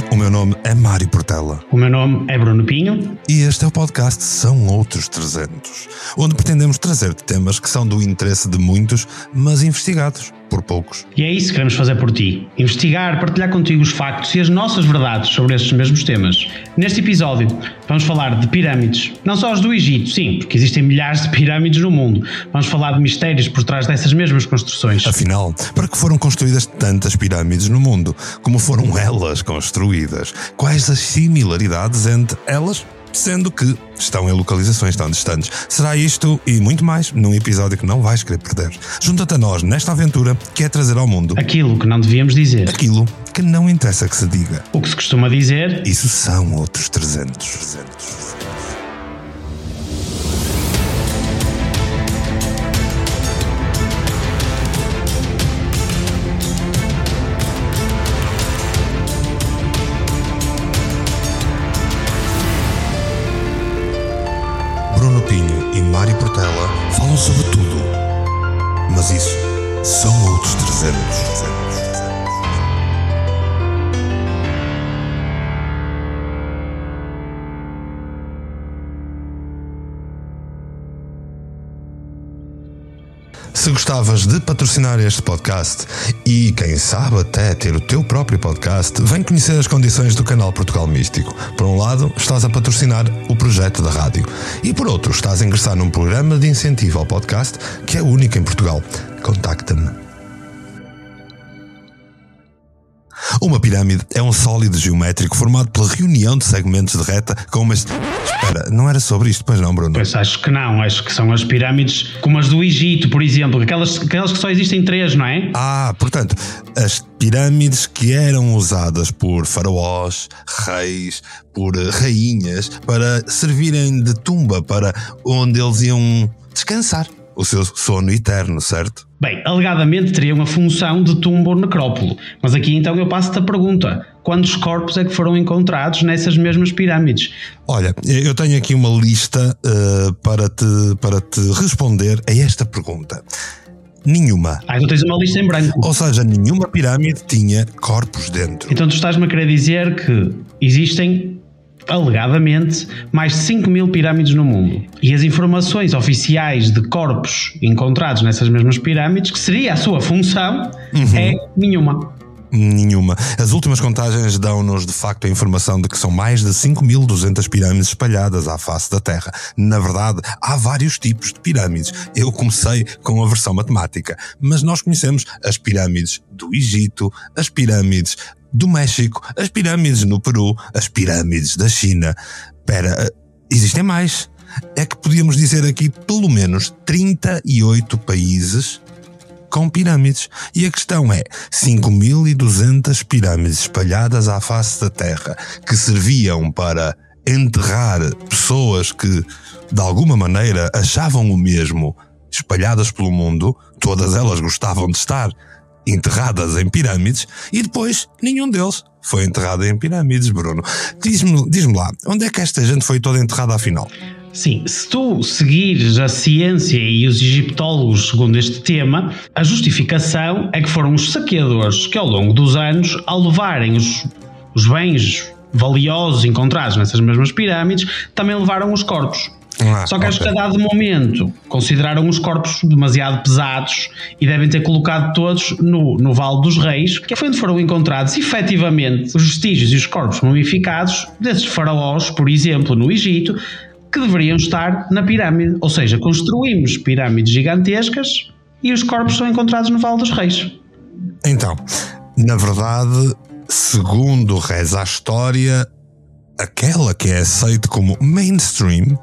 o meu nome é Mário Portela. O meu nome é Bruno Pinho. E este é o podcast São Outros 300, onde pretendemos trazer temas que são do interesse de muitos, mas investigados por poucos. E é isso que queremos fazer por ti: investigar, partilhar contigo os factos e as nossas verdades sobre estes mesmos temas. Neste episódio, vamos falar de pirâmides, não só as do Egito, sim, porque existem milhares de pirâmides no mundo. Vamos falar de mistérios por trás dessas mesmas construções. Afinal, para que foram construídas tantas pirâmides no mundo? Como foram elas construídas? Quais as similaridades entre elas? Sendo que estão em localizações tão distantes. Será isto e muito mais num episódio que não vais querer perder. Junta-te a nós nesta aventura que é trazer ao mundo aquilo que não devíamos dizer, aquilo que não interessa que se diga. O que se costuma dizer, isso são outros 300. 300. Gostavas de patrocinar este podcast e, quem sabe, até ter o teu próprio podcast, vem conhecer as condições do canal Portugal Místico. Por um lado, estás a patrocinar o projeto da rádio e, por outro, estás a ingressar num programa de incentivo ao podcast que é único em Portugal. Contacta-me. Uma pirâmide é um sólido geométrico formado pela reunião de segmentos de reta com uma. Não era sobre isto, pois não, Bruno? Pois acho que não, acho que são as pirâmides como as do Egito, por exemplo, aquelas, aquelas que só existem três, não é? Ah, portanto, as pirâmides que eram usadas por faraós, reis, por rainhas, para servirem de tumba para onde eles iam descansar o seu sono eterno, certo? Bem, alegadamente teriam a função de tumba ou necrópolo, mas aqui então eu passo-te a pergunta: quantos corpos é que foram encontrados nessas mesmas pirâmides? Olha, eu tenho aqui uma lista uh, para, te, para te responder a esta pergunta. Nenhuma. Ah, então tens uma lista em branco. Ou seja, nenhuma pirâmide tinha corpos dentro. Então tu estás-me a querer dizer que existem alegadamente, mais de 5 mil pirâmides no mundo. E as informações oficiais de corpos encontrados nessas mesmas pirâmides, que seria a sua função, uhum. é nenhuma. Nenhuma. As últimas contagens dão-nos de facto a informação de que são mais de 5.200 pirâmides espalhadas à face da Terra. Na verdade, há vários tipos de pirâmides. Eu comecei com a versão matemática, mas nós conhecemos as pirâmides do Egito, as pirâmides do México, as pirâmides no Peru, as pirâmides da China. Espera, existem mais. É que podíamos dizer aqui pelo menos 38 países com pirâmides. E a questão é: 5.200 pirâmides espalhadas à face da Terra que serviam para enterrar pessoas que, de alguma maneira, achavam o mesmo, espalhadas pelo mundo, todas elas gostavam de estar enterradas em pirâmides e depois nenhum deles foi enterrado em pirâmides, Bruno. Diz-me diz lá, onde é que esta gente foi toda enterrada afinal? Sim, se tu seguires a ciência e os egiptólogos segundo este tema, a justificação é que foram os saqueadores que ao longo dos anos, ao levarem os, os bens valiosos encontrados nessas mesmas pirâmides, também levaram os corpos. Ah, Só que acho que a dado momento consideraram os corpos demasiado pesados e devem ter colocado todos no, no Vale dos Reis, que foi onde foram encontrados efetivamente os vestígios e os corpos mumificados desses faraós, por exemplo, no Egito, que deveriam estar na pirâmide. Ou seja, construímos pirâmides gigantescas e os corpos são encontrados no Vale dos Reis. Então, na verdade, segundo reza a história, aquela que é aceita como mainstream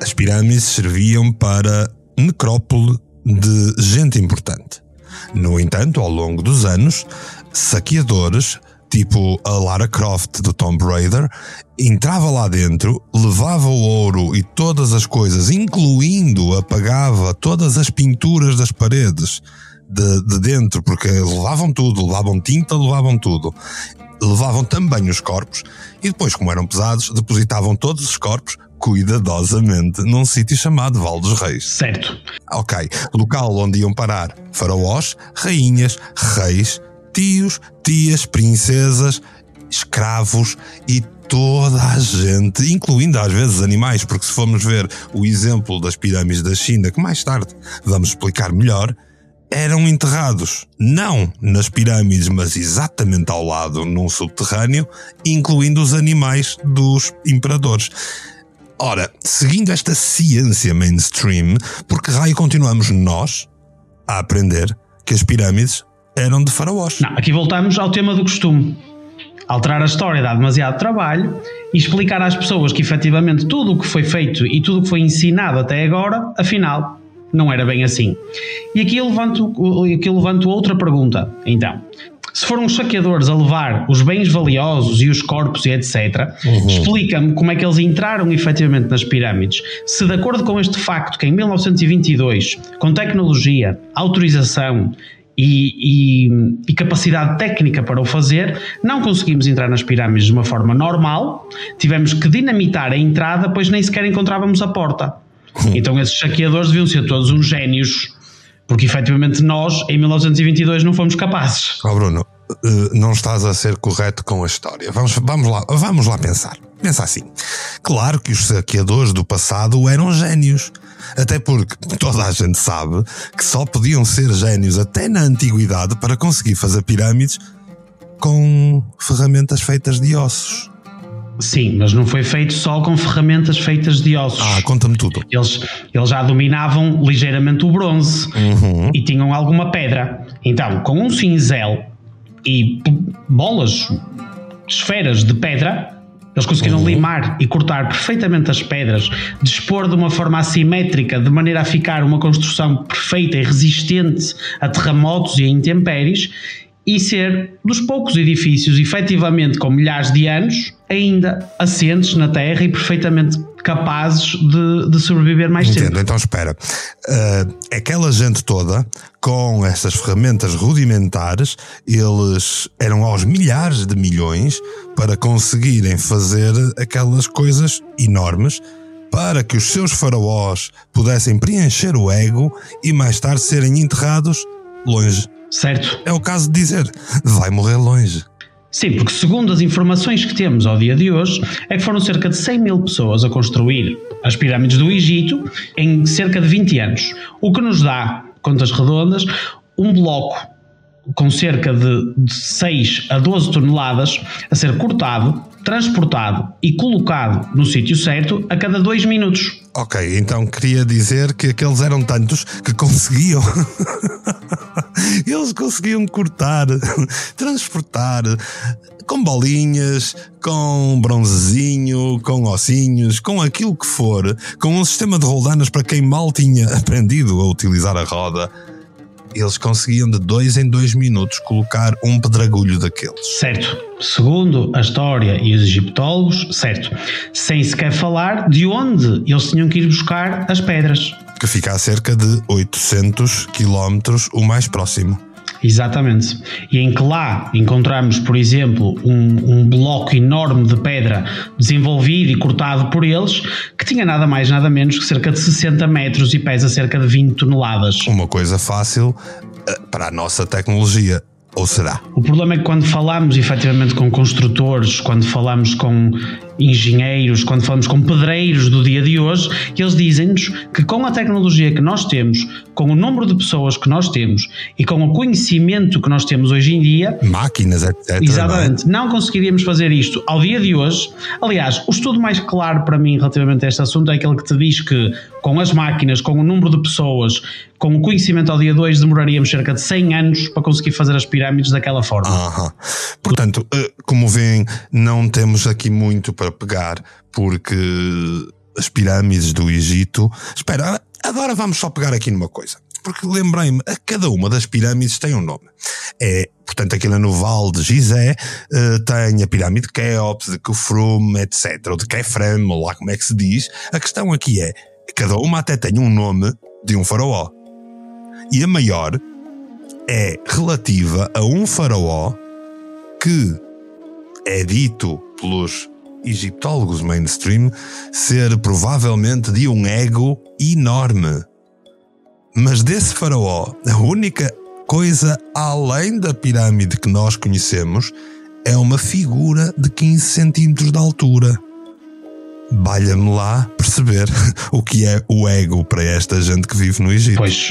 as pirâmides serviam para necrópole de gente importante. No entanto, ao longo dos anos, saqueadores, tipo a Lara Croft do Tomb Raider, entrava lá dentro, levava o ouro e todas as coisas, incluindo apagava todas as pinturas das paredes de, de dentro, porque levavam tudo, levavam tinta, levavam tudo. Levavam também os corpos e depois, como eram pesados, depositavam todos os corpos cuidadosamente num sítio chamado Val dos Reis. Certo. Ok. Local onde iam parar faraós, rainhas, reis, tios, tias, princesas escravos e toda a gente, incluindo às vezes animais, porque se formos ver o exemplo das pirâmides da China, que mais tarde vamos explicar melhor, eram enterrados não nas pirâmides, mas exatamente ao lado, num subterrâneo, incluindo os animais dos imperadores. Ora, seguindo esta ciência mainstream, por que raio continuamos nós a aprender que as pirâmides eram de faraós? Não, aqui voltamos ao tema do costume. Alterar a história dá demasiado trabalho e explicar às pessoas que efetivamente tudo o que foi feito e tudo o que foi ensinado até agora, afinal, não era bem assim. E aqui eu levanto, aqui eu levanto outra pergunta. Então, se foram os saqueadores a levar os bens valiosos e os corpos e etc., uhum. explica-me como é que eles entraram efetivamente nas pirâmides. Se, de acordo com este facto, que em 1922, com tecnologia, autorização e, e, e, capacidade técnica para o fazer, não conseguimos entrar nas pirâmides de uma forma normal, tivemos que dinamitar a entrada, pois nem sequer encontrávamos a porta. Então esses saqueadores deviam ser todos uns génios, porque efetivamente nós, em 1922, não fomos capazes. Oh Bruno, eh, não estás a ser correto com a história. Vamos, vamos, lá, vamos lá pensar. Pensa assim. Claro que os saqueadores do passado eram génios. Até porque toda a gente sabe que só podiam ser génios até na antiguidade para conseguir fazer pirâmides com ferramentas feitas de ossos. Sim, mas não foi feito só com ferramentas feitas de ossos. Ah, conta-me tudo. Eles, eles já dominavam ligeiramente o bronze uhum. e tinham alguma pedra. Então, com um cinzel e bolas, esferas de pedra, eles conseguiram uhum. limar e cortar perfeitamente as pedras, dispor de uma forma assimétrica, de maneira a ficar uma construção perfeita e resistente a terremotos e a intempéries, e ser dos poucos edifícios, efetivamente com milhares de anos, ainda assentes na Terra e perfeitamente capazes de, de sobreviver mais Entendo, tempo. então espera. Uh, aquela gente toda, com essas ferramentas rudimentares, eles eram aos milhares de milhões para conseguirem fazer aquelas coisas enormes para que os seus faraós pudessem preencher o ego e mais tarde serem enterrados longe Certo. É o caso de dizer, vai morrer longe. Sim, porque segundo as informações que temos ao dia de hoje, é que foram cerca de 100 mil pessoas a construir as pirâmides do Egito em cerca de 20 anos. O que nos dá, contas redondas, um bloco com cerca de 6 a 12 toneladas a ser cortado, transportado e colocado no sítio certo a cada 2 minutos. Ok, então queria dizer que aqueles eram tantos que conseguiam. Eles conseguiam cortar, transportar com bolinhas, com bronzezinho, com ossinhos, com aquilo que for, com um sistema de roldanas para quem mal tinha aprendido a utilizar a roda eles conseguiam de dois em dois minutos colocar um pedragulho daqueles. Certo. Segundo a história e os egiptólogos, certo. Sem sequer falar de onde eles tinham que ir buscar as pedras. Que fica a cerca de 800 quilómetros o mais próximo. Exatamente. E em que lá encontramos, por exemplo, um, um, bloco enorme de pedra desenvolvido e cortado por eles, que tinha nada mais, nada menos que cerca de 60 metros e pesa cerca de 20 toneladas. Uma coisa fácil eh, para a nossa tecnologia. Ou será? O problema é que quando falamos efetivamente com construtores, quando falamos com engenheiros, quando falamos com pedreiros do dia de hoje, eles dizem-nos que com a tecnologia que nós temos, com o número de pessoas que nós temos e com o conhecimento que nós temos hoje em dia, máquinas, etc. Exatamente, não, é? não conseguiríamos fazer isto ao dia de hoje. Aliás, o estudo mais claro para mim relativamente a este assunto é aquele que te diz que com as máquinas, com o número de pessoas, com o conhecimento ao dia de hoje, demoraríamos cerca de 100 anos para conseguir fazer as pirâmides daquela forma. Uhum. Portanto, eh, como veem, não temos aqui muito para pegar, porque as pirâmides do Egito. Espera, agora vamos só pegar aqui numa coisa. Porque lembrei-me, a cada uma das pirâmides tem um nome. É, portanto, aquilo no Vale de Gizé uh, tem a pirâmide de Keops, de Kufrum, etc. Ou de Kefrem, ou lá como é que se diz. A questão aqui é, cada uma até tem um nome de um faraó. E a maior é relativa a um faraó que é dito pelos egiptólogos mainstream ser provavelmente de um ego enorme. Mas desse faraó, a única coisa além da pirâmide que nós conhecemos é uma figura de 15 centímetros de altura. Valha-me lá perceber o que é o ego para esta gente que vive no Egito. Pois,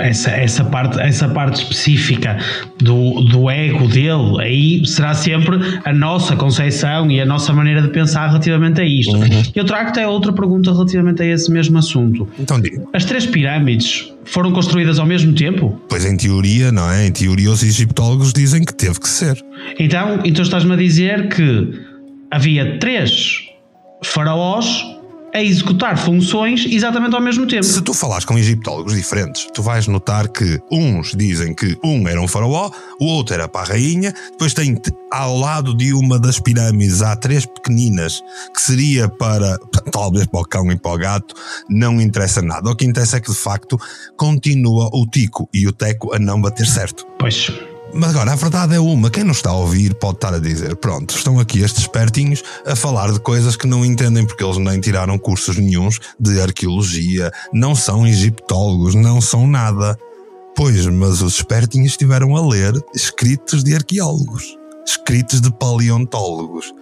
essa, essa, parte, essa parte específica do, do ego dele, aí será sempre a nossa concepção e a nossa maneira de pensar relativamente a isto. Uhum. Eu trago até outra pergunta relativamente a esse mesmo assunto. Então diga. As três pirâmides foram construídas ao mesmo tempo? Pois em teoria, não é? Em teoria os egiptólogos dizem que teve que ser. Então, então estás-me a dizer que havia três faraós a executar funções exatamente ao mesmo tempo. Se tu falares com egiptólogos diferentes, tu vais notar que uns dizem que um era um faraó, o outro era para a rainha, depois tem ao lado de uma das pirâmides há três pequeninas que seria para talvez para o cão e para o gato, não interessa nada. O que interessa é que de facto continua o tico e o teco a não bater certo. Pois. Mas agora, a verdade é uma: quem nos está a ouvir pode estar a dizer, pronto, estão aqui estes espertinhos a falar de coisas que não entendem porque eles nem tiraram cursos nenhums de arqueologia, não são egiptólogos, não são nada. Pois, mas os espertinhos estiveram a ler escritos de arqueólogos, escritos de paleontólogos.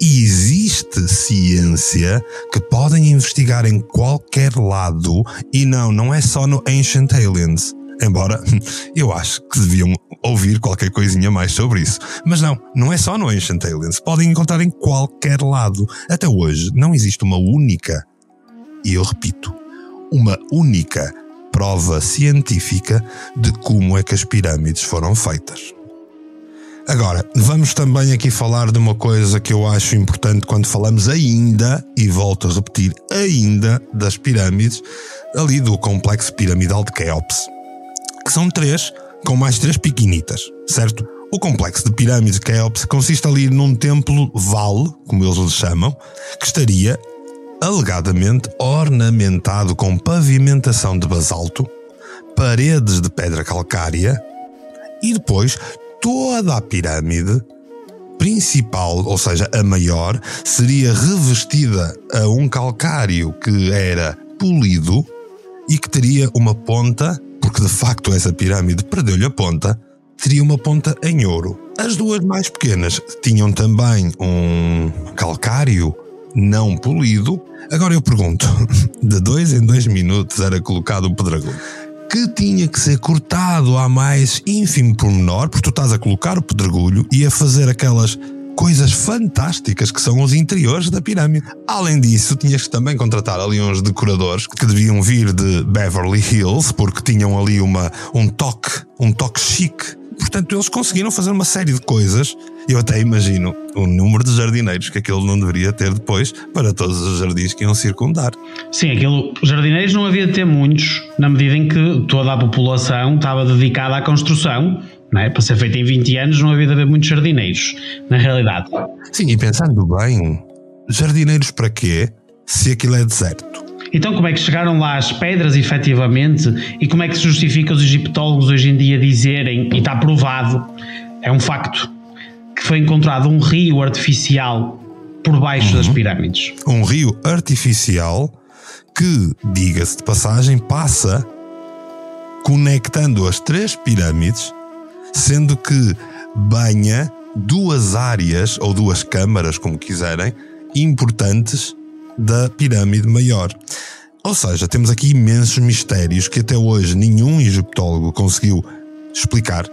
E existe ciência que podem investigar em qualquer lado e não, não é só no Ancient Aliens. Embora eu acho que deviam ouvir qualquer coisinha mais sobre isso. Mas não, não é só no Ancient Aliens. Podem encontrar em qualquer lado. Até hoje não existe uma única, e eu repito, uma única prova científica de como é que as pirâmides foram feitas. Agora, vamos também aqui falar de uma coisa que eu acho importante quando falamos ainda, e volto a repetir, ainda das pirâmides, ali do complexo piramidal de Keops que são três, com mais três pequenitas, certo? O complexo de pirâmides de Keops consiste ali num templo vale, como eles lhe chamam, que estaria alegadamente ornamentado com pavimentação de basalto, paredes de pedra calcária e depois toda a pirâmide principal, ou seja, a maior, seria revestida a um calcário que era polido e que teria uma ponta porque de facto essa pirâmide perdeu-lhe a ponta, teria uma ponta em ouro. As duas mais pequenas tinham também um calcário não polido. Agora eu pergunto: de dois em dois minutos era colocado o pedregulho que tinha que ser cortado a mais ínfimo pormenor, porque tu estás a colocar o pedregulho e a fazer aquelas coisas fantásticas que são os interiores da pirâmide. Além disso, tinhas que também contratar ali uns decoradores que deviam vir de Beverly Hills, porque tinham ali uma, um toque, um toque chique. Portanto, eles conseguiram fazer uma série de coisas. Eu até imagino o número de jardineiros que aquilo não deveria ter depois para todos os jardins que iam circundar. Sim, aquilo, jardineiros não havia de ter muitos, na medida em que toda a população estava dedicada à construção não é? Para ser feito em 20 anos não havia de haver muitos jardineiros, na realidade. Sim, e pensando bem, jardineiros para quê? Se aquilo é deserto. Então, como é que chegaram lá as pedras, efetivamente, e como é que se justifica os egiptólogos hoje em dia dizerem, e está provado, é um facto, que foi encontrado um rio artificial por baixo uhum. das pirâmides? Um rio artificial que, diga-se de passagem, passa conectando as três pirâmides sendo que banha duas áreas, ou duas câmaras, como quiserem, importantes da pirâmide maior. Ou seja, temos aqui imensos mistérios que até hoje nenhum egiptólogo conseguiu explicar,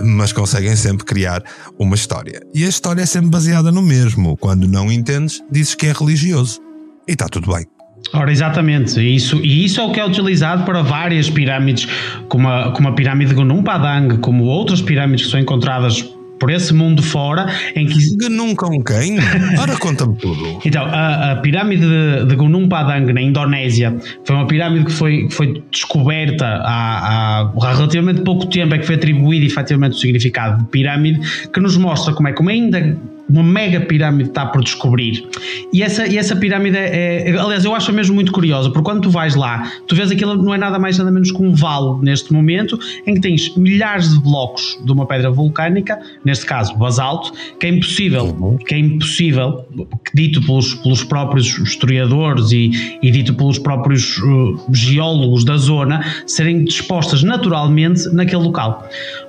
mas conseguem sempre criar uma história. E a história é sempre baseada no mesmo. Quando não entendes, dizes que é religioso. E está tudo bem. Ora, exatamente, isso, e isso é o que é utilizado para várias pirâmides, como a, como a pirâmide de Gunung Padang, como outras pirâmides que são encontradas por esse mundo fora em que. Gunung com quem? Ora, conta-me tudo. então, a, a pirâmide de, de, Gunung Padang, na Indonésia, foi uma pirâmide que foi, foi descoberta há, há, há relativamente pouco tempo, é que foi atribuído efetivamente o significado de pirâmide, que nos mostra como é que ainda uma mega pirâmide está por descobrir. E essa, e essa pirâmide é, é, Aliás, eu acho mesmo muito curiosa, porque quando tu vais lá, tu vês aquilo não é nada mais nada menos que um vale neste momento, em que tens milhares de blocos de uma pedra vulcânica, neste caso basalto, que é impossível, uhum. que é impossível, dito pelos, pelos próprios historiadores e, e dito pelos próprios uh, geólogos da zona, serem dispostas naturalmente naquele local.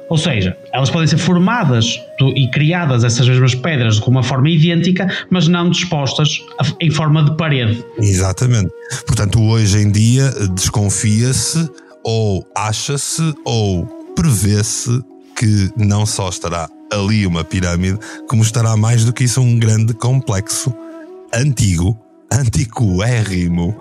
Ou seja, elas podem ser formadas e criadas essas mesmas pedras com uma forma idêntica, mas não dispostas em forma de parede. Exatamente. Portanto, hoje em dia desconfia-se ou acha-se ou prevê-se que não só estará ali uma pirâmide, como estará mais do que isso um grande complexo antigo, antiquérrimo.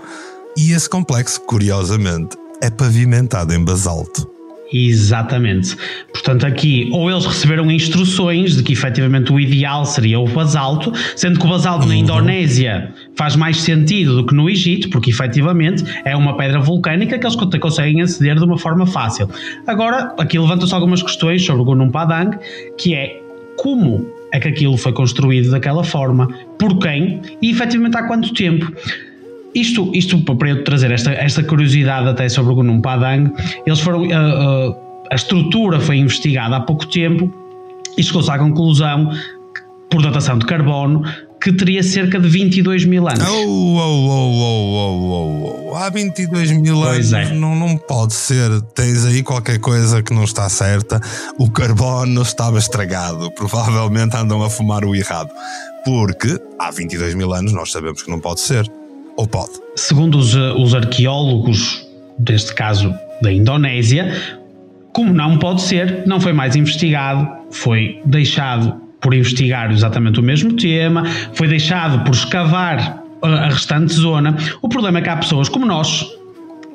E esse complexo, curiosamente, é pavimentado em basalto. Exatamente. Portanto, aqui, ou eles receberam instruções de que efetivamente o ideal seria o basalto, sendo que o basalto uhum. na Indonésia faz mais sentido do que no Egito, porque efetivamente é uma pedra vulcânica que eles conseguem aceder de uma forma fácil. Agora, aqui levanta-se algumas questões sobre o Gunung Padang, que é como é que aquilo foi construído daquela forma, por quem e efetivamente há quanto tempo. Isto, isto para eu trazer esta, esta curiosidade até sobre o Gunung Padang, eles foram. Uh, uh, a estrutura foi investigada há pouco tempo e chegou-se à conclusão, por datação de carbono, que teria cerca de 22 mil anos. Oh, oh, oh, oh, oh, oh. Há 22 mil pois anos é. não, não pode ser. Tens aí qualquer coisa que não está certa. O carbono estava estragado. Provavelmente andam a fumar o errado. Porque há 22 mil anos nós sabemos que não pode ser. Ou pode? Segundo os, eh, os arqueólogos, deste caso da Indonésia, como não pode ser, não foi mais investigado, foi deixado por investigar exatamente o mesmo tema, foi deixado por escavar a restante zona. O problema é que há pessoas como nós,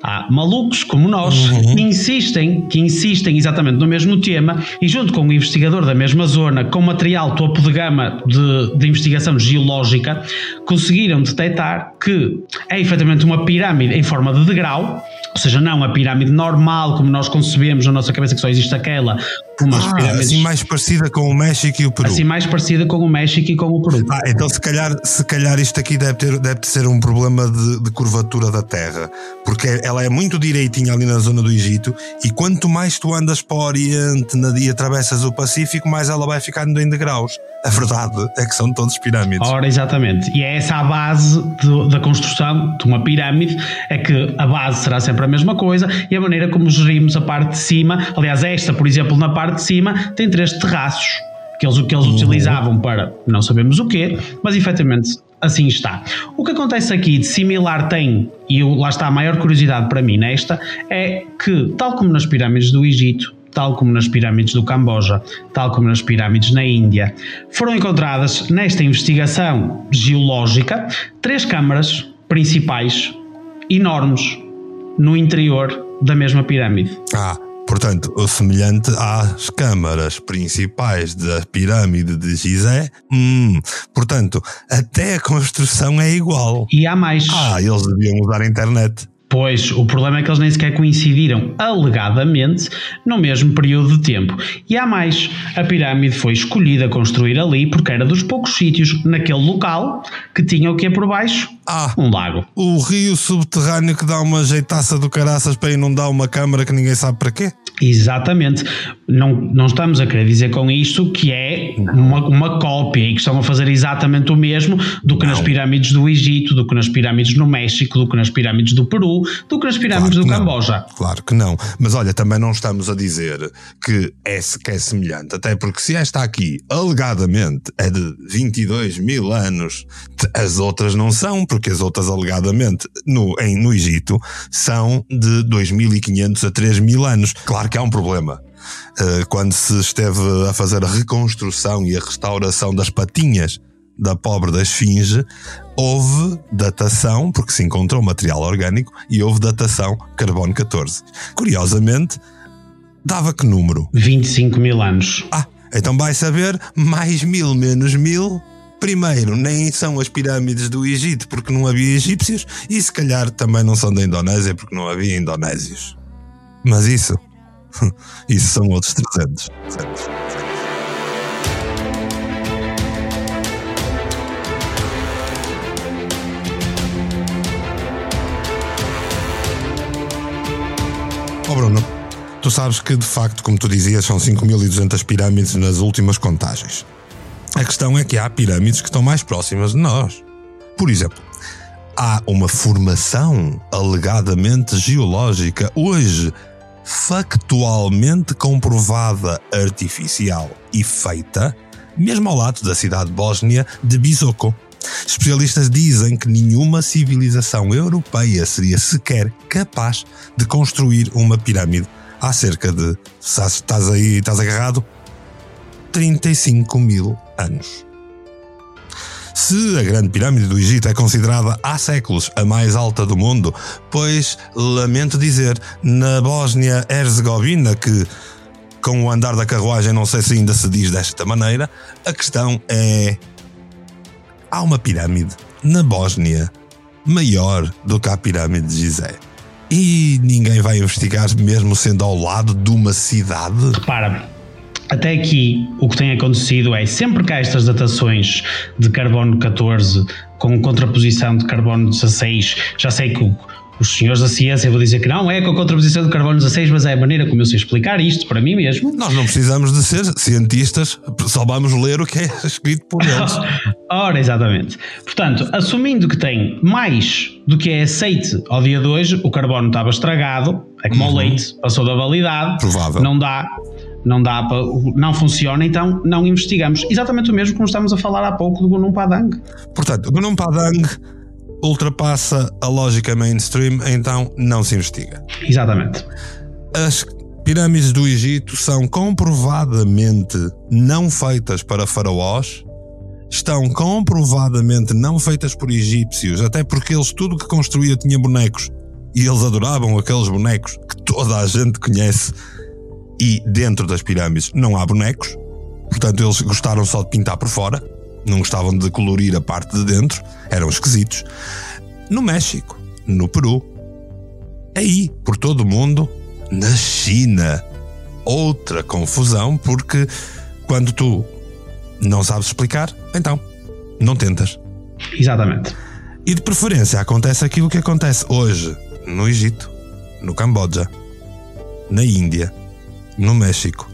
há malucos como nós uhum. que insistem, que insistem exatamente no mesmo tema e junto com o investigador da mesma zona, com material topo de gama de, de investigação geológica, conseguiram detectar que é efetivamente uma pirâmide em forma de degrau, ou seja, não a pirâmide normal como nós concebemos na nossa cabeça que só existe aquela, como ah, pirâmides. Assim mais parecida com o México e o Peru. Assim mais parecida com o México e com o Peru. Ah, então se calhar, se calhar isto aqui deve, ter, deve ser um problema de, de curvatura da Terra, porque ela é muito direitinha ali na zona do Egito e quanto mais tu andas para o Oriente e atravessas o Pacífico, mais ela vai ficando em degraus. A verdade é que são todos pirâmides. Ora, exatamente. E é essa a base de, da construção de uma pirâmide, é que a base será sempre a mesma coisa e a maneira como gerimos a parte de cima, aliás, esta, por exemplo, na parte de cima, tem três terraços que eles, que eles uhum. utilizavam para não sabemos o quê, mas efetivamente assim está. O que acontece aqui de similar tem, e lá está a maior curiosidade para mim nesta, é que, tal como nas pirâmides do Egito, tal como nas pirâmides do Camboja, tal como nas pirâmides na Índia, foram encontradas nesta investigação geológica três câmaras principais enormes no interior da mesma pirâmide. Ah. Portanto, semelhante às câmaras principais da pirâmide de Gizé, hum, portanto, até a construção é igual. E há mais. Ah, eles deviam usar a internet. Pois, o problema é que eles nem sequer coincidiram alegadamente no mesmo período de tempo. E há mais, a pirâmide foi escolhida construir ali porque era dos poucos sítios naquele local que tinha o que é por baixo? Ah, um lago. O rio subterrâneo que dá uma jeitaça do caraças para inundar uma câmara que ninguém sabe para quê? Exatamente. Não, não estamos a querer dizer com isto que é uma, uma cópia e que estão a fazer exatamente o mesmo do que não. nas pirâmides do Egito, do que nas pirâmides no México, do que nas pirâmides do Peru, do que nas pirâmides claro que do Camboja. Claro que não. Mas olha, também não estamos a dizer que é, que é semelhante, até porque se esta aqui, alegadamente, é de 22 mil anos, as outras não são, porque as outras, alegadamente, no, em, no Egito, são de 2.500 a 3.000 anos. Claro que há um problema. Uh, quando se esteve a fazer a reconstrução e a restauração das patinhas da pobre da esfinge, houve datação, porque se encontrou material orgânico, e houve datação carbono 14. Curiosamente, dava que número? 25 mil anos. Ah, então vai saber, mais mil menos mil. Primeiro, nem são as pirâmides do Egito porque não havia egípcios, e se calhar também não são da Indonésia porque não havia indonésios. Mas isso, isso são outros 300. 300. Oh Bruno, tu sabes que de facto, como tu dizias, são 5.200 pirâmides nas últimas contagens. A questão é que há pirâmides que estão mais próximas de nós. Por exemplo, há uma formação alegadamente geológica hoje factualmente comprovada, artificial e feita, mesmo ao lado da cidade bósnia de Bisoko. Especialistas dizem que nenhuma civilização europeia seria sequer capaz de construir uma pirâmide há cerca de, estás aí, estás agarrado, 35 mil anos. Se a Grande Pirâmide do Egito é considerada há séculos a mais alta do mundo, pois, lamento dizer, na Bósnia-Herzegovina, que com o andar da carruagem não sei se ainda se diz desta maneira, a questão é. Há uma pirâmide na Bósnia maior do que a pirâmide de Gizé. E ninguém vai investigar, mesmo sendo ao lado de uma cidade? Repara, até aqui, o que tem acontecido é sempre que há estas datações de carbono 14 com contraposição de carbono 16, já sei que os senhores da ciência vão dizer que não é com a contraposição de carbono 16, mas é a maneira como eu sei explicar isto para mim mesmo. Nós não precisamos de ser cientistas, só vamos ler o que é escrito por eles. Ora, exatamente. Portanto, assumindo que tem mais do que é aceite ao dia de hoje, o carbono estava estragado, é como uhum. o leite, passou da validade, Provável. não dá não dá para, não funciona, então não investigamos. Exatamente o mesmo como estamos a falar há pouco do Gunung Padang. Portanto, o Gunung Padang ultrapassa a lógica mainstream, então não se investiga. Exatamente. As pirâmides do Egito são comprovadamente não feitas para faraós, estão comprovadamente não feitas por egípcios, até porque eles tudo que construía tinha bonecos e eles adoravam aqueles bonecos que toda a gente conhece e dentro das pirâmides não há bonecos, portanto eles gostaram só de pintar por fora, não gostavam de colorir a parte de dentro, eram esquisitos. No México, no Peru, aí por todo o mundo, na China, outra confusão, porque quando tu não sabes explicar, então não tentas. Exatamente. E de preferência acontece aquilo que acontece hoje no Egito, no Camboja, na Índia, no México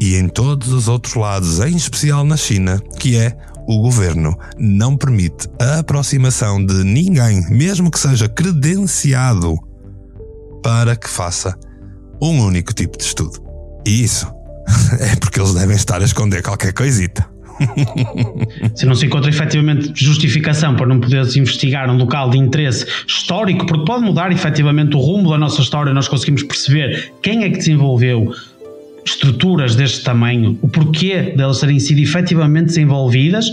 e em todos os outros lados, em especial na China, que é o governo não permite a aproximação de ninguém, mesmo que seja credenciado, para que faça um único tipo de estudo. E isso é porque eles devem estar a esconder qualquer coisita. Se não se encontra efetivamente justificação para não poderes investigar um local de interesse histórico, porque pode mudar efetivamente o rumo da nossa história, nós conseguimos perceber quem é que desenvolveu estruturas deste tamanho, o porquê delas terem sido efetivamente desenvolvidas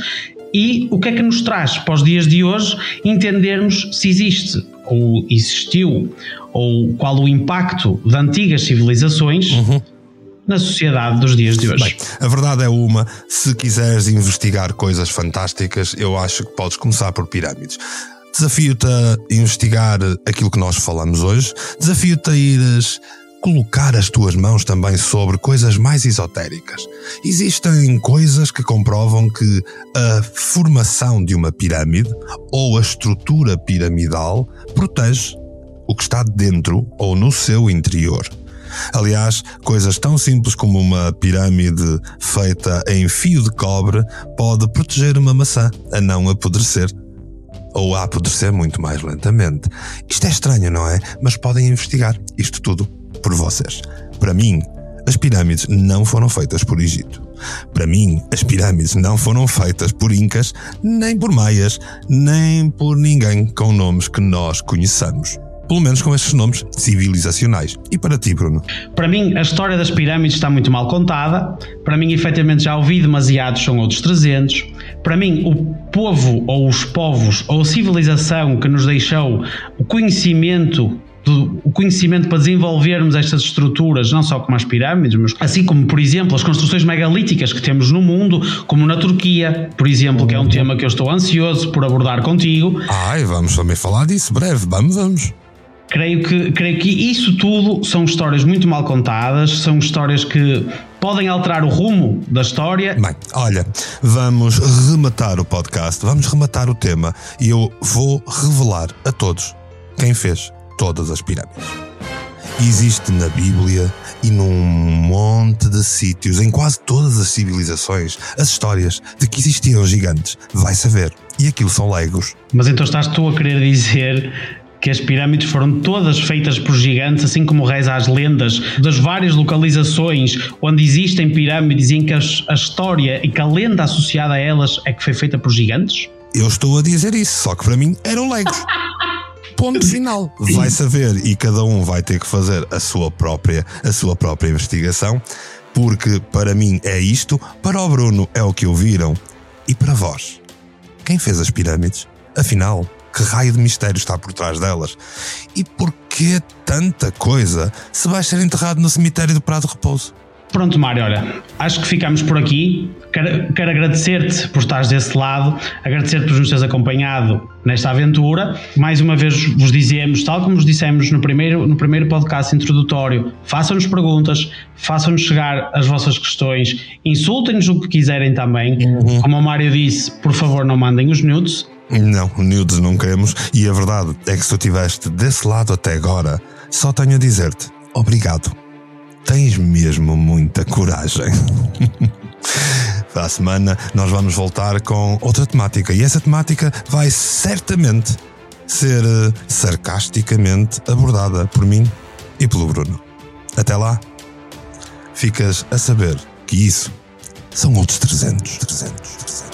e o que é que nos traz para os dias de hoje entendermos se existe ou existiu ou qual o impacto de antigas civilizações. Uhum na sociedade dos dias de hoje. Bem, a verdade é uma: se quiseres investigar coisas fantásticas, eu acho que podes começar por pirâmides. Desafio-te a investigar aquilo que nós falamos hoje, desafio-te a ires colocar as tuas mãos também sobre coisas mais esotéricas. Existem coisas que comprovam que a formação de uma pirâmide ou a estrutura piramidal protege o que está dentro ou no seu interior. Aliás, coisas tão simples como uma pirâmide feita em fio de cobre pode proteger uma maçã a não apodrecer. Ou a apodrecer muito mais lentamente. Isto é estranho, não é? Mas podem investigar isto tudo por vocês. Para mim, as pirâmides não foram feitas por Egito. Para mim, as pirâmides não foram feitas por Incas, nem por Maias, nem por ninguém com nomes que nós conheçamos pelo menos com estes nomes civilizacionais. E para ti, Bruno? Para mim, a história das pirâmides está muito mal contada. Para mim, efetivamente, já ouvi demasiados, são outros 300. Para mim, o povo, ou os povos, ou a civilização que nos deixou o conhecimento o conhecimento para desenvolvermos estas estruturas, não só como as pirâmides, mas assim como, por exemplo, as construções megalíticas que temos no mundo, como na Turquia, por exemplo, que é um tema que eu estou ansioso por abordar contigo. Ai, vamos também falar disso breve, vamos, vamos. Creio que, creio que isso tudo são histórias muito mal contadas, são histórias que podem alterar o rumo da história. Bem, olha, vamos rematar o podcast, vamos rematar o tema e eu vou revelar a todos quem fez todas as pirâmides. Existe na Bíblia e num monte de sítios, em quase todas as civilizações, as histórias de que existiam gigantes. Vai saber. E aquilo são legos. Mas então estás tu a querer dizer que as pirâmides foram todas feitas por gigantes, assim como reza as lendas das várias localizações onde existem pirâmides e em que a história e que a lenda associada a elas é que foi feita por gigantes? Eu estou a dizer isso, só que para mim eram legos. Ponto final. Vai saber e cada um vai ter que fazer a sua própria, a sua própria investigação, porque para mim é isto, para o Bruno é o que ouviram e para vós. Quem fez as pirâmides? Afinal, que raio de mistério está por trás delas? E porquê tanta coisa se vais ser enterrado no cemitério do Prado Repouso? Pronto, Mário, olha, acho que ficamos por aqui. Quero, quero agradecer-te por estares desse lado, agradecer-te por nos teres acompanhado nesta aventura. Mais uma vez vos dizemos, tal como vos dissemos no primeiro, no primeiro podcast introdutório, façam-nos perguntas, façam-nos chegar as vossas questões, insultem-nos o que quiserem também. Uhum. Como o Mário disse, por favor, não mandem os nudes. Não, nudes não queremos. E a verdade é que se tu estiveste desse lado até agora, só tenho a dizer-te obrigado. Tens mesmo muita coragem. Para a semana nós vamos voltar com outra temática e essa temática vai certamente ser eh, sarcasticamente abordada por mim e pelo Bruno. Até lá, ficas a saber que isso são outros 300, 300, 300.